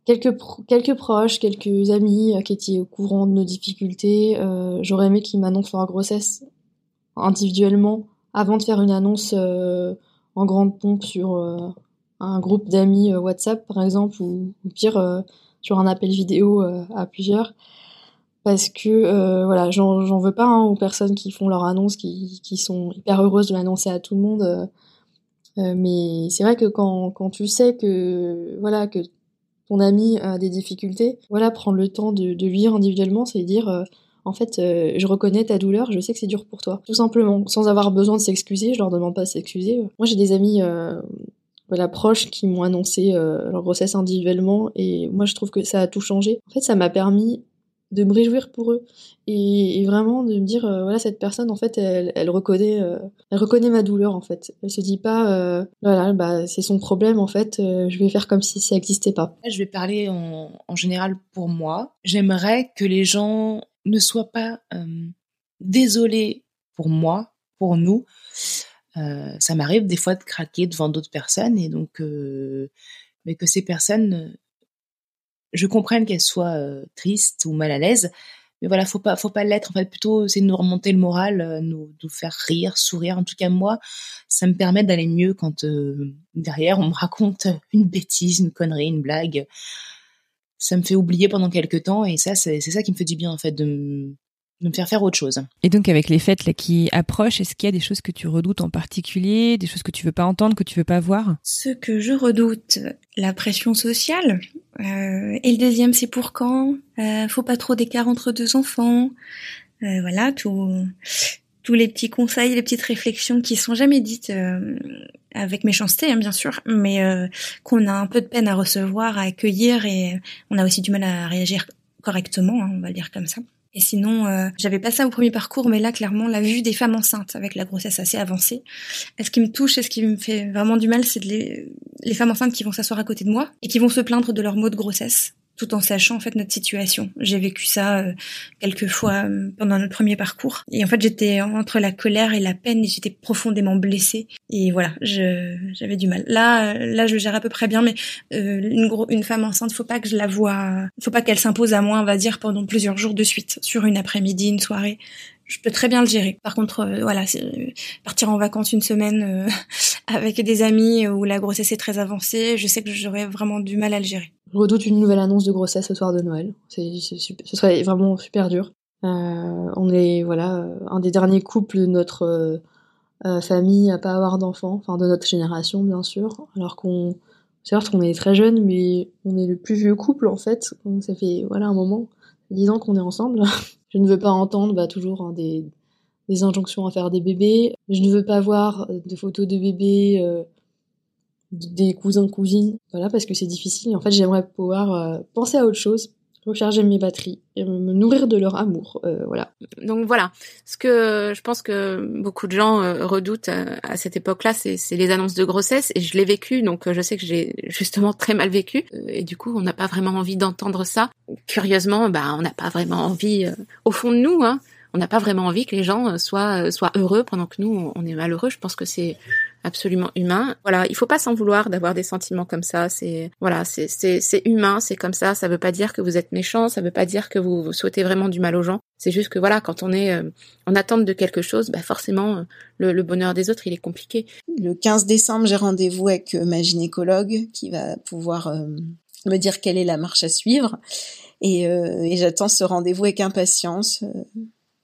quelques, quelques proches, quelques amis euh, qui étaient au courant de nos difficultés. Euh, j'aurais aimé qu'ils m'annoncent leur grossesse individuellement avant de faire une annonce en grande pompe sur un groupe d'amis WhatsApp, par exemple, ou, pire, sur un appel vidéo à plusieurs. parce que euh, voilà, j'en veux pas hein, aux personnes qui font leur annonce, qui, qui sont hyper heureuses de l'annoncer à tout le monde. Euh, euh, mais c'est vrai que quand, quand tu sais que voilà que ton ami a des difficultés, voilà, prendre le temps de, de lui dire individuellement, c'est dire en fait, je reconnais ta douleur, je sais que c'est dur pour toi, tout simplement, sans avoir besoin de s'excuser. Je leur demande pas de s'excuser. Moi, j'ai des amis voilà proches qui m'ont annoncé leur grossesse individuellement et moi je trouve que ça a tout changé. En fait, ça m'a permis de me réjouir pour eux et, vraiment de me dire euh, voilà cette personne en fait elle, reconnaît euh, elle reconnaît ma douleur en fait. Elle se dit pas euh, voilà bah c'est son problème en fait je vais faire comme si ça n'existait pas. Je vais parler en, en général pour moi. J'aimerais que les gens ne soient pas désolés pour moi pour nous. Ça m'arrive des fois de craquer devant d'autres personnes et donc mais que ces personnes je comprenne qu'elle soit euh, triste ou mal à l'aise, mais voilà, faut pas, faut pas l'être. En fait, plutôt, c'est de nous remonter le moral, euh, nous, faire rire, sourire. En tout cas, moi, ça me permet d'aller mieux quand euh, derrière on me raconte une bêtise, une connerie, une blague. Ça me fait oublier pendant quelques temps, et ça, c'est ça qui me fait du bien en fait de de me faire faire autre chose. Et donc avec les fêtes là qui approchent, est-ce qu'il y a des choses que tu redoutes en particulier, des choses que tu veux pas entendre, que tu veux pas voir? Ce que je redoute, la pression sociale. Euh, et le deuxième, c'est pour quand? Euh, Faut pas trop d'écart entre deux enfants. Euh, voilà, tout, tous les petits conseils, les petites réflexions qui sont jamais dites euh, avec méchanceté, hein, bien sûr, mais euh, qu'on a un peu de peine à recevoir, à accueillir, et on a aussi du mal à réagir correctement, hein, on va le dire comme ça. Et sinon, euh, j'avais pas ça au premier parcours, mais là, clairement, la vue des femmes enceintes avec la grossesse assez avancée. ce qui me touche et ce qui me fait vraiment du mal, c'est les, les femmes enceintes qui vont s'asseoir à côté de moi et qui vont se plaindre de leurs maux de grossesse tout en sachant en fait notre situation. J'ai vécu ça euh, quelques fois euh, pendant notre premier parcours et en fait j'étais entre la colère et la peine et j'étais profondément blessée et voilà, j'avais du mal. Là euh, là je gère à peu près bien mais une une femme enceinte, faut pas que je la vois, faut pas qu'elle s'impose à moi, on va dire pendant plusieurs jours de suite sur une après-midi, une soirée je peux très bien le gérer. Par contre, euh, voilà, euh, partir en vacances une semaine euh, avec des amis où la grossesse est très avancée, je sais que j'aurais vraiment du mal à le gérer. Je redoute une nouvelle annonce de grossesse ce soir de Noël. C'est, ce serait vraiment super dur. on est voilà un des derniers couples de notre famille à pas avoir d'enfants, enfin de notre génération bien sûr, alors qu'on certes on est très jeune, mais on est le plus vieux couple en fait. Ça fait voilà un moment, dix ans qu'on est ensemble. Je ne veux pas entendre bah, toujours hein, des, des, injonctions à faire des bébés. Je ne veux pas voir euh, de photos de bébés euh, des cousins cousines. Voilà, parce que c'est difficile. en fait, j'aimerais pouvoir euh, penser à autre chose, recharger mes batteries et me nourrir de leur amour. voilà. Donc voilà, ce que je pense que beaucoup de gens redoutent à, cette époque-là, c'est les annonces de grossesse et je l'ai vécu, donc je sais que j'ai justement très mal vécu et du coup on n'a pas vraiment envie d'entendre ça curieusement, bah, on n'a pas vraiment envie, euh, au fond de nous, hein, on n'a pas vraiment envie que les gens euh, soient euh, soient heureux pendant que nous on est malheureux. Je pense que c'est absolument humain. Voilà, il faut pas s'en vouloir d'avoir des sentiments comme ça. C'est voilà, c'est c'est humain, c'est comme ça. Ça veut pas dire que vous êtes méchant, ça veut pas dire que vous, souhaitez vraiment du mal aux gens. C'est juste que voilà, quand on est en attente de quelque chose, bah forcément le, le, bonheur des autres il est compliqué. Le 15 décembre, j'ai rendez-vous avec ma gynécologue qui va pouvoir me dire quelle est la marche à suivre. Et, euh, et j'attends ce rendez-vous avec impatience.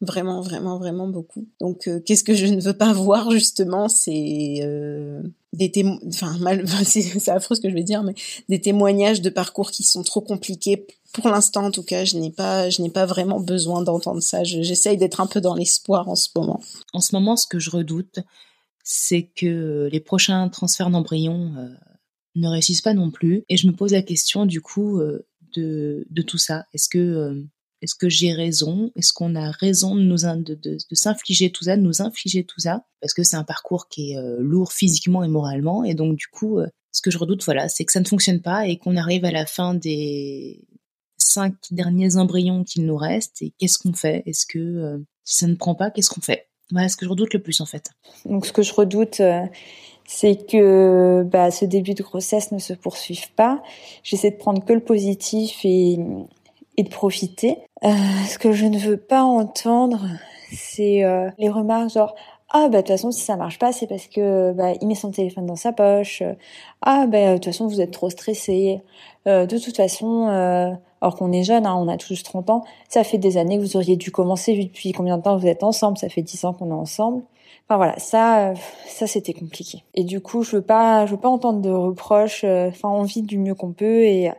Euh, vraiment, vraiment, vraiment beaucoup. Donc, euh, qu'est-ce que je ne veux pas voir justement, c'est euh, des enfin, mal, affreux ce que je vais dire, mais des témoignages de parcours qui sont trop compliqués. Pour l'instant, en tout cas, je n'ai pas, je n'ai pas vraiment besoin d'entendre ça. J'essaye d'être un peu dans l'espoir en ce moment. En ce moment, ce que je redoute, c'est que les prochains transferts d'embryons ne réussissent pas non plus. Et je me pose la question du coup euh, de, de tout ça. Est-ce que euh, est-ce que j'ai raison? Est-ce qu'on a raison de nous de, de, s'infliger tout ça, de nous infliger tout ça? Parce que c'est un parcours qui est euh, lourd physiquement et moralement. Et donc du coup, ce que je redoute, voilà, c'est que ça ne fonctionne pas et qu'on arrive à la fin des cinq derniers embryons qu'il nous reste. Et qu'est-ce qu'on fait? Est-ce que si ça ne prend pas, qu'est-ce qu'on fait? Voilà ce que je redoute le plus en fait. Donc ce que je redoute c'est que bah, ce début de grossesse ne se poursuive pas. J'essaie de prendre que le positif et, et de profiter. Euh, ce que je ne veux pas entendre, c'est euh, les remarques genre ah bah de toute façon si ça marche pas c'est parce que bah il met son téléphone dans sa poche. Ah bah de toute façon vous êtes trop stressé. Euh, de toute façon euh, alors qu'on est jeune hein, on a tous 30 ans ça fait des années que vous auriez dû commencer. Depuis combien de temps vous êtes ensemble? Ça fait 10 ans qu'on est ensemble enfin voilà ça euh, ça c'était compliqué. Et du coup je veux pas je veux pas entendre de reproches euh, enfin on vit du mieux qu'on peut et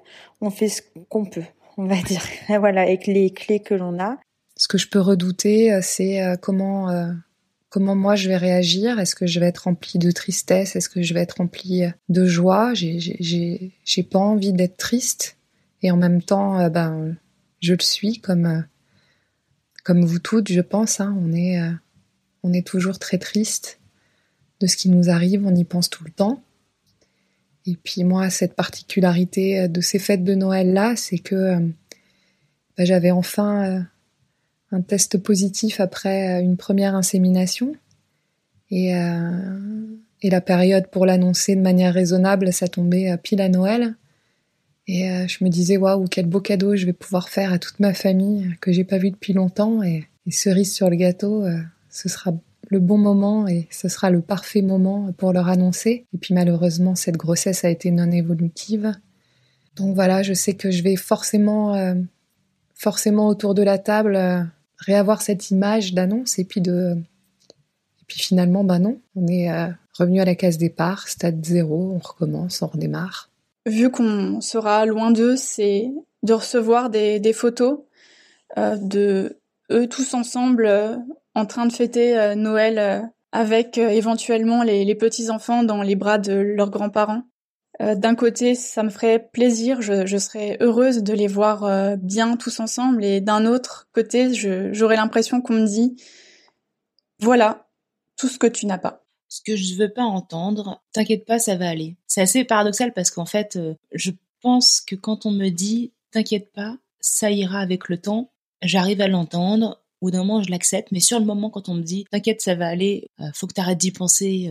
on fait ce qu'on peut on va dire. Voilà avec les clés que l'on a. Ce que je peux redouter c'est comment comment moi je vais réagir. Est-ce que je vais être remplie de tristesse? Est-ce que je vais être remplie de joie? J'ai pas envie d'être triste. Et en même temps, euh, ben, je le suis comme euh, comme vous toutes, je pense. Hein, on est euh, on est toujours très triste de ce qui nous arrive. On y pense tout le temps. Et puis moi, cette particularité de ces fêtes de Noël là, c'est que ben, j'avais enfin un test positif après une première insémination. Et, euh, la période pour l'annoncer de manière raisonnable, ça tombait pile à Noël. Et euh, je me disais, waouh, quel beau cadeau je vais pouvoir faire à toute ma famille que j'ai pas vu depuis longtemps. Et, cerise sur le gâteau, euh, ce sera le bon moment et ce sera le parfait moment pour leur annoncer. Et puis malheureusement, cette grossesse a été non évolutive. Donc voilà, je sais que je vais forcément, forcément autour de la table réavoir cette image d'annonce et puis de et puis finalement bah non on est euh, revenu à la case départ stade zéro on recommence on redémarre vu qu'on sera loin d'eux c'est de recevoir des, photos euh, de eux tous ensemble euh, en train de fêter Noël avec éventuellement les, les petits enfants dans les bras de leurs grands-parents euh, d'un côté, ça me ferait plaisir, je, je serais heureuse de les voir euh, bien tous ensemble, et d'un autre côté, j'aurais l'impression qu'on me dit, voilà, tout ce que tu n'as pas. Ce que je veux pas entendre, t'inquiète pas, ça va aller. C'est assez paradoxal parce qu'en fait, euh, je pense que quand on me dit, t'inquiète pas, ça ira avec le temps, j'arrive à l'entendre, au d'un moment je l'accepte, mais sur le moment quand on me dit t'inquiète ça va aller, faut que t'arrêtes d'y penser,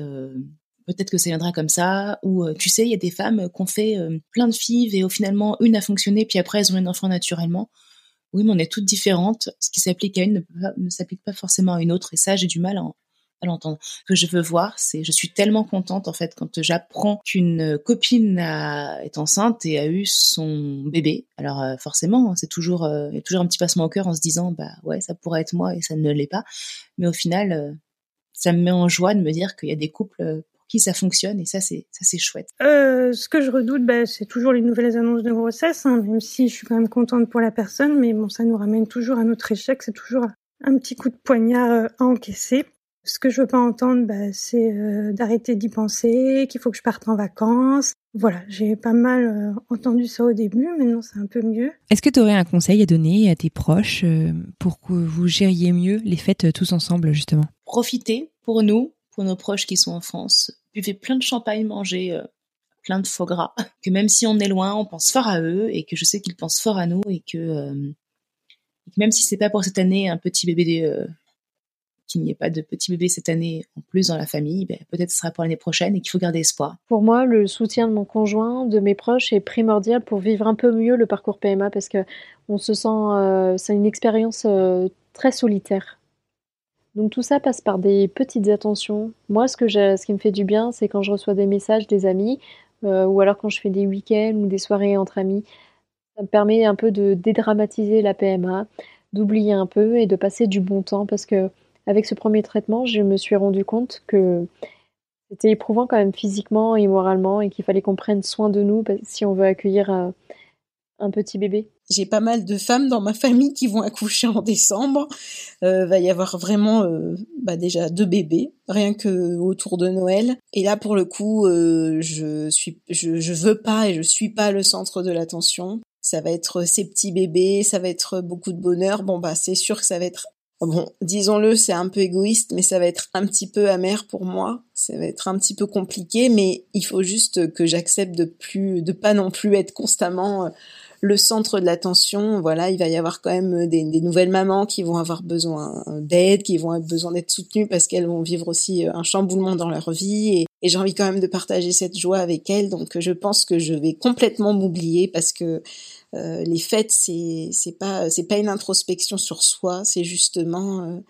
peut-être que ça viendra comme ça, ou euh, tu sais, il y a des femmes qui ont fait euh, plein de fives et au finalement une a fonctionné, puis après elles ont un enfant naturellement. Oui, mais on est toutes différentes. Ce qui s'applique à une ne, s'applique pas forcément à une autre, et ça, j'ai du mal à, l'entendre. Ce que je veux voir, c'est, je suis tellement contente en fait quand j'apprends qu'une copine est enceinte et a eu son bébé. Alors euh, forcément, c'est toujours, il y a toujours un petit passement au cœur en se disant, bah ouais, ça pourrait être moi et ça ne l'est pas. Mais au final, ça me met en joie de me dire qu'il y a des couples qui ça fonctionne et ça c'est ça c'est chouette. Euh, ce que je redoute, bah, c'est toujours les nouvelles annonces de grossesse, hein, même si je suis quand même contente pour la personne, mais bon, ça nous ramène toujours à notre échec, c'est toujours un petit coup de poignard euh, à encaisser. Ce que je veux pas entendre, bah, c'est euh, d'arrêter d'y penser, qu'il faut que je parte en vacances. Voilà, j'ai pas mal euh, entendu ça au début, maintenant c'est un peu mieux. Est-ce que tu aurais un conseil à donner à tes proches pour que vous gériez mieux les fêtes tous ensemble, justement? Profitez pour nous, pour nos proches qui sont en France, buvez plein de champagne, mangez euh, plein de foie gras, que même si on est loin, on pense fort à eux et que je sais qu'ils pensent fort à nous et que, euh, même si c'est pas pour cette année un petit bébé, euh, qu'il n'y ait pas de petit bébé cette année en plus dans la famille, ben, peut-être ce sera pour l'année prochaine et qu'il faut garder espoir. Pour moi, le soutien de mon conjoint, de mes proches est primordial pour vivre un peu mieux le parcours PMA parce que on se sent, c'est une expérience très solitaire donc tout ça passe par des petites attentions. Moi, ce, que ce qui me fait du bien, c'est quand je reçois des messages des amis, euh, ou alors quand je fais des week-ends ou des soirées entre amis. Ça me permet un peu de dédramatiser la PMA, d'oublier un peu et de passer du bon temps, parce que avec ce premier traitement, je me suis rendu compte que c'était éprouvant quand même physiquement et moralement, et qu'il fallait qu'on prenne soin de nous si on veut accueillir euh, un petit bébé j'ai pas mal de femmes dans ma famille qui vont accoucher en décembre. Euh, va y avoir vraiment euh, bah déjà deux bébés, rien que autour de Noël. Et là, pour le coup, euh, je suis, je, veux pas et je suis pas le centre de l'attention. Ça va être ces petits bébés, ça va être beaucoup de bonheur. Bon bah c'est sûr que ça va être Bon, disons-le, c'est un peu égoïste, mais ça va être un petit peu amer pour moi. Ça va être un petit peu compliqué, mais il faut juste que j'accepte de plus, de pas non plus être constamment euh, le centre de l'attention. Voilà, il va y avoir quand même des, nouvelles mamans qui vont avoir besoin d'aide, qui vont avoir besoin d'être soutenues parce qu'elles vont vivre aussi euh, un chamboulement dans leur vie. Et j'ai envie quand même de partager cette joie avec elles. Donc je pense que je vais complètement m'oublier parce que euh, les fêtes, c'est c'est pas c'est pas une introspection sur soi, c'est justement euh,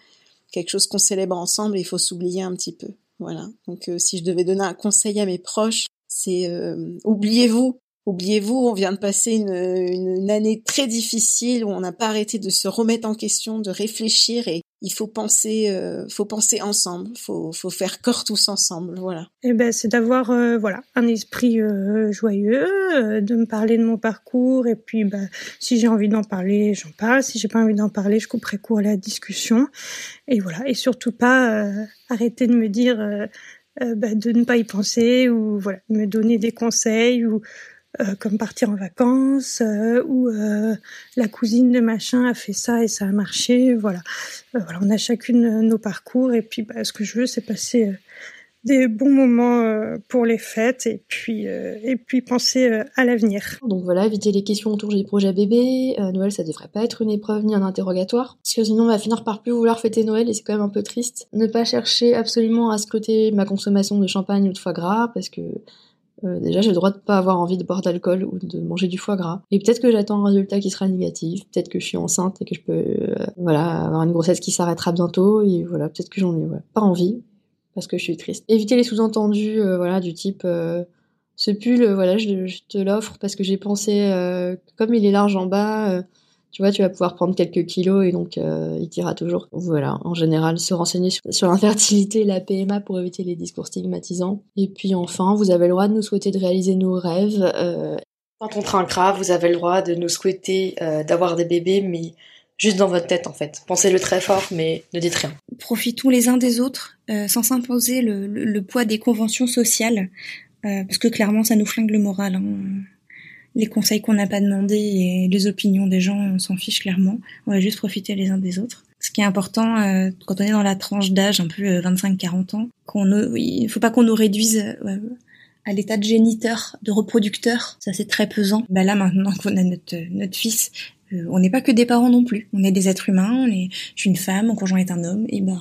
quelque chose qu'on célèbre ensemble et il faut s'oublier un petit peu. Voilà. Donc si je devais donner un conseil à mes proches, c'est oubliez-vous, Oubliez-vous, on vient de passer une, une, année très difficile où on n'a pas arrêté de se remettre en question, de réfléchir et il faut penser, euh, faut penser ensemble, faut, faut faire corps tous ensemble, voilà. Et eh ben c'est d'avoir euh, voilà un esprit euh, joyeux, de me parler de mon parcours et puis bah, si j'ai envie d'en parler, j'en parle. Si j'ai pas envie d'en parler, je couperai court à la discussion et voilà et surtout pas arrêter de me dire bah, de ne pas y penser ou voilà me donner des conseils ou euh, comme partir en vacances euh, ou euh, la cousine de machin a fait ça et ça a marché voilà voilà on a chacune nos parcours et puis bah, ce que je veux c'est passer des bons moments pour les fêtes et puis et puis penser à l'avenir. Donc voilà, éviter les questions autour du projet bébé. Noël, ça devrait pas être une épreuve ni un interrogatoire, parce que sinon on va finir par plus vouloir fêter Noël et c'est quand même un peu triste. Ne pas chercher absolument à scruter ma consommation de champagne ou de foie gras, parce que euh, déjà, j'ai le droit de pas avoir envie de boire d'alcool ou de manger du foie gras. Et peut-être que j'attends un résultat qui sera négatif. Peut-être que je suis enceinte et que je peux, euh, voilà, avoir une grossesse qui s'arrêtera bientôt. Et voilà, peut-être que j'en ai pas envie parce que je suis triste. Éviter les sous-entendus, euh, voilà, du type ce pull, voilà, je, je te l'offre parce que j'ai pensé, comme il est large en bas tu vois, tu vas pouvoir prendre quelques kilos et donc euh, il t'ira toujours. Voilà, en général, se renseigner sur, l'infertilité et la PMA pour éviter les discours stigmatisants. Et puis enfin, vous avez le droit de nous souhaiter de réaliser nos rêves. Euh, quand on trinquera, vous avez le droit de nous souhaiter euh, d'avoir des bébés, mais juste dans votre tête en fait. Pensez-le très fort, mais ne dites rien. Profitons les uns des autres sans s'imposer le, poids des conventions sociales, parce que clairement, ça nous flingue le moral. Hein les conseils qu'on n'a pas demandé et les opinions des gens, on s'en fiche clairement. On va juste profiter les uns des autres. Ce qui est important euh, quand on est dans la tranche d'âge, un peu 25-40 euh, ans, qu'on il faut pas qu'on nous réduise euh, à l'état de géniteur, de reproducteur. Ça c'est très pesant. Bah là maintenant qu'on a notre notre fils, on n'est pas que des parents non plus. On est des êtres humains. On est, je suis une femme, mon conjoint est un homme. Et ben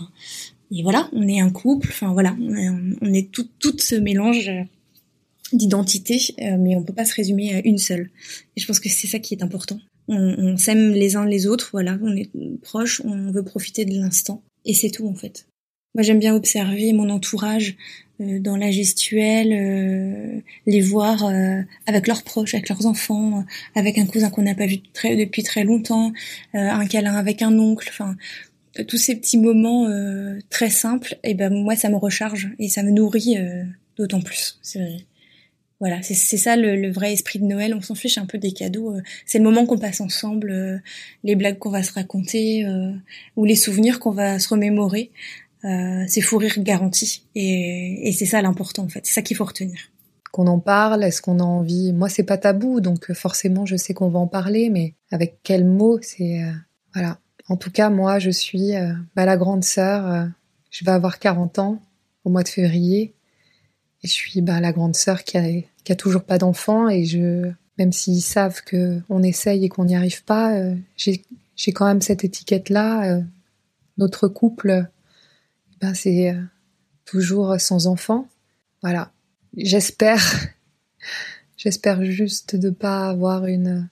et voilà, on est un couple. Enfin voilà, on est, on est tout tout ce mélange d'identité, euh, mais on peut pas se résumer à une seule. Et je pense que c'est ça qui est important. On, s'aime les uns les autres, voilà, on est proches, on veut profiter de l'instant, et c'est tout en fait. Moi, j'aime bien observer mon entourage euh, dans la gestuelle, euh, les voir avec leurs proches, avec leurs enfants, avec un cousin qu'on n'a pas vu très, depuis très longtemps, un câlin avec un oncle, enfin tous ces petits moments très simples. Et ben moi, ça me recharge et ça me nourrit d'autant plus. C'est voilà, c'est ça le, vrai esprit de Noël. On s'en fiche un peu des cadeaux. Euh, c'est le moment qu'on passe ensemble, euh, les blagues qu'on va se raconter euh, ou les souvenirs qu'on va se remémorer. c'est fou rire garanti. Et, c'est ça l'important en fait. C'est ça qu'il faut retenir. Qu'on en parle, est-ce qu'on a envie? Moi, c'est pas tabou, donc forcément, je sais qu'on va en parler, mais avec quels mots C'est voilà. En tout cas, moi, je suis bah, la grande sœur. je vais avoir 40 ans au mois de février. Et je suis bah, la grande sœur qui a, qui a toujours pas d'enfant et je, même s'ils savent que on essaye et qu'on n'y arrive pas, euh, j'ai, quand même cette étiquette-là. Euh, notre couple, ben c'est euh, toujours sans enfant. Voilà. J'espère, j'espère juste de pas avoir une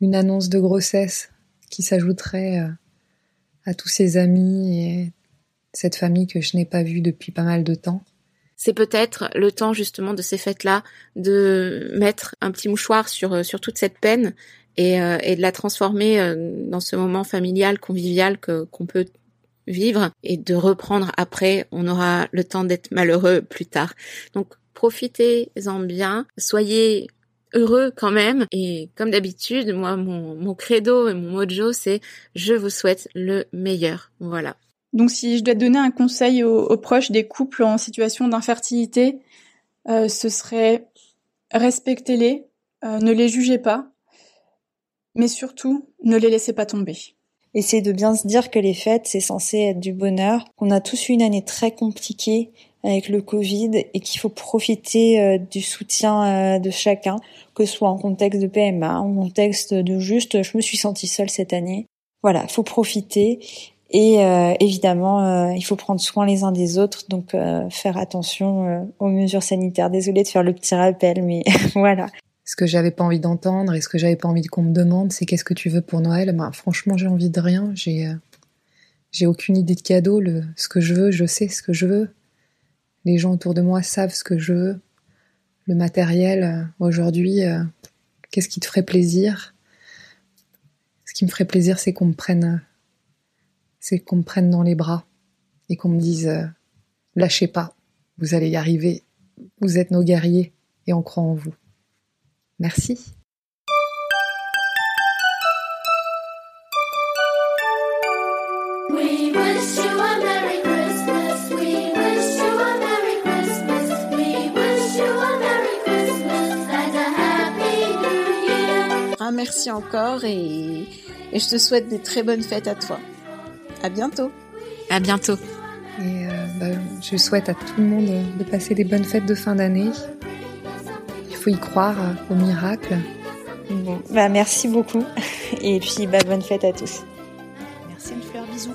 une annonce de grossesse qui s'ajouterait à tous ces amis et cette famille que je n'ai pas vue depuis pas mal de temps c'est peut-être le temps justement de ces fêtes-là de mettre un petit mouchoir sur euh, sur toute cette peine et, euh, et de la transformer euh, dans ce moment familial, convivial que qu'on peut vivre et de reprendre après. On aura le temps d'être malheureux plus tard. Donc profitez-en bien, soyez heureux quand même. Et comme d'habitude, moi, mon, mon credo et mon mojo, c'est je vous souhaite le meilleur. Voilà. Donc si je dois donner un conseil aux, proches des couples en situation d'infertilité, euh, ce serait respectez-les, euh, ne les jugez pas, mais surtout ne les laissez pas tomber. Essayez de bien se dire que les fêtes, c'est censé être du bonheur, qu'on a tous eu une année très compliquée avec le Covid et qu'il faut profiter euh, du soutien de chacun, que ce soit en contexte de PMA, en contexte de juste je me suis sentie seule cette année. Voilà, faut profiter et euh, évidemment, euh, il faut prendre soin les uns des autres, donc euh, faire attention aux mesures sanitaires. Désolée de faire le petit rappel, mais voilà. Ce que j'avais pas envie d'entendre et ce que j'avais pas envie qu'on me demande, c'est qu'est-ce que tu veux pour Noël? Ben franchement, j'ai envie de rien. J'ai J'ai aucune idée de cadeau. Le, ce que je veux, je sais ce que je veux. Les gens autour de moi savent ce que je veux. Le matériel, euh, aujourd'hui, euh, qu'est-ce qui te ferait plaisir? Ce qui me ferait plaisir, c'est qu'on me prenne, c'est qu'on me prenne dans les bras et qu'on me dise, euh, lâchez pas, vous allez y arriver, vous êtes nos guerriers et on croit en vous. Merci. merci encore et, et, je te souhaite des très bonnes fêtes à toi. À bientôt. À bientôt. Et euh, bah, je souhaite à tout le monde de passer des bonnes fêtes de fin d'année. Il faut y croire au miracle. Bon, bah merci beaucoup et puis bah, bonne fête à tous. Merci une fleur, bisous.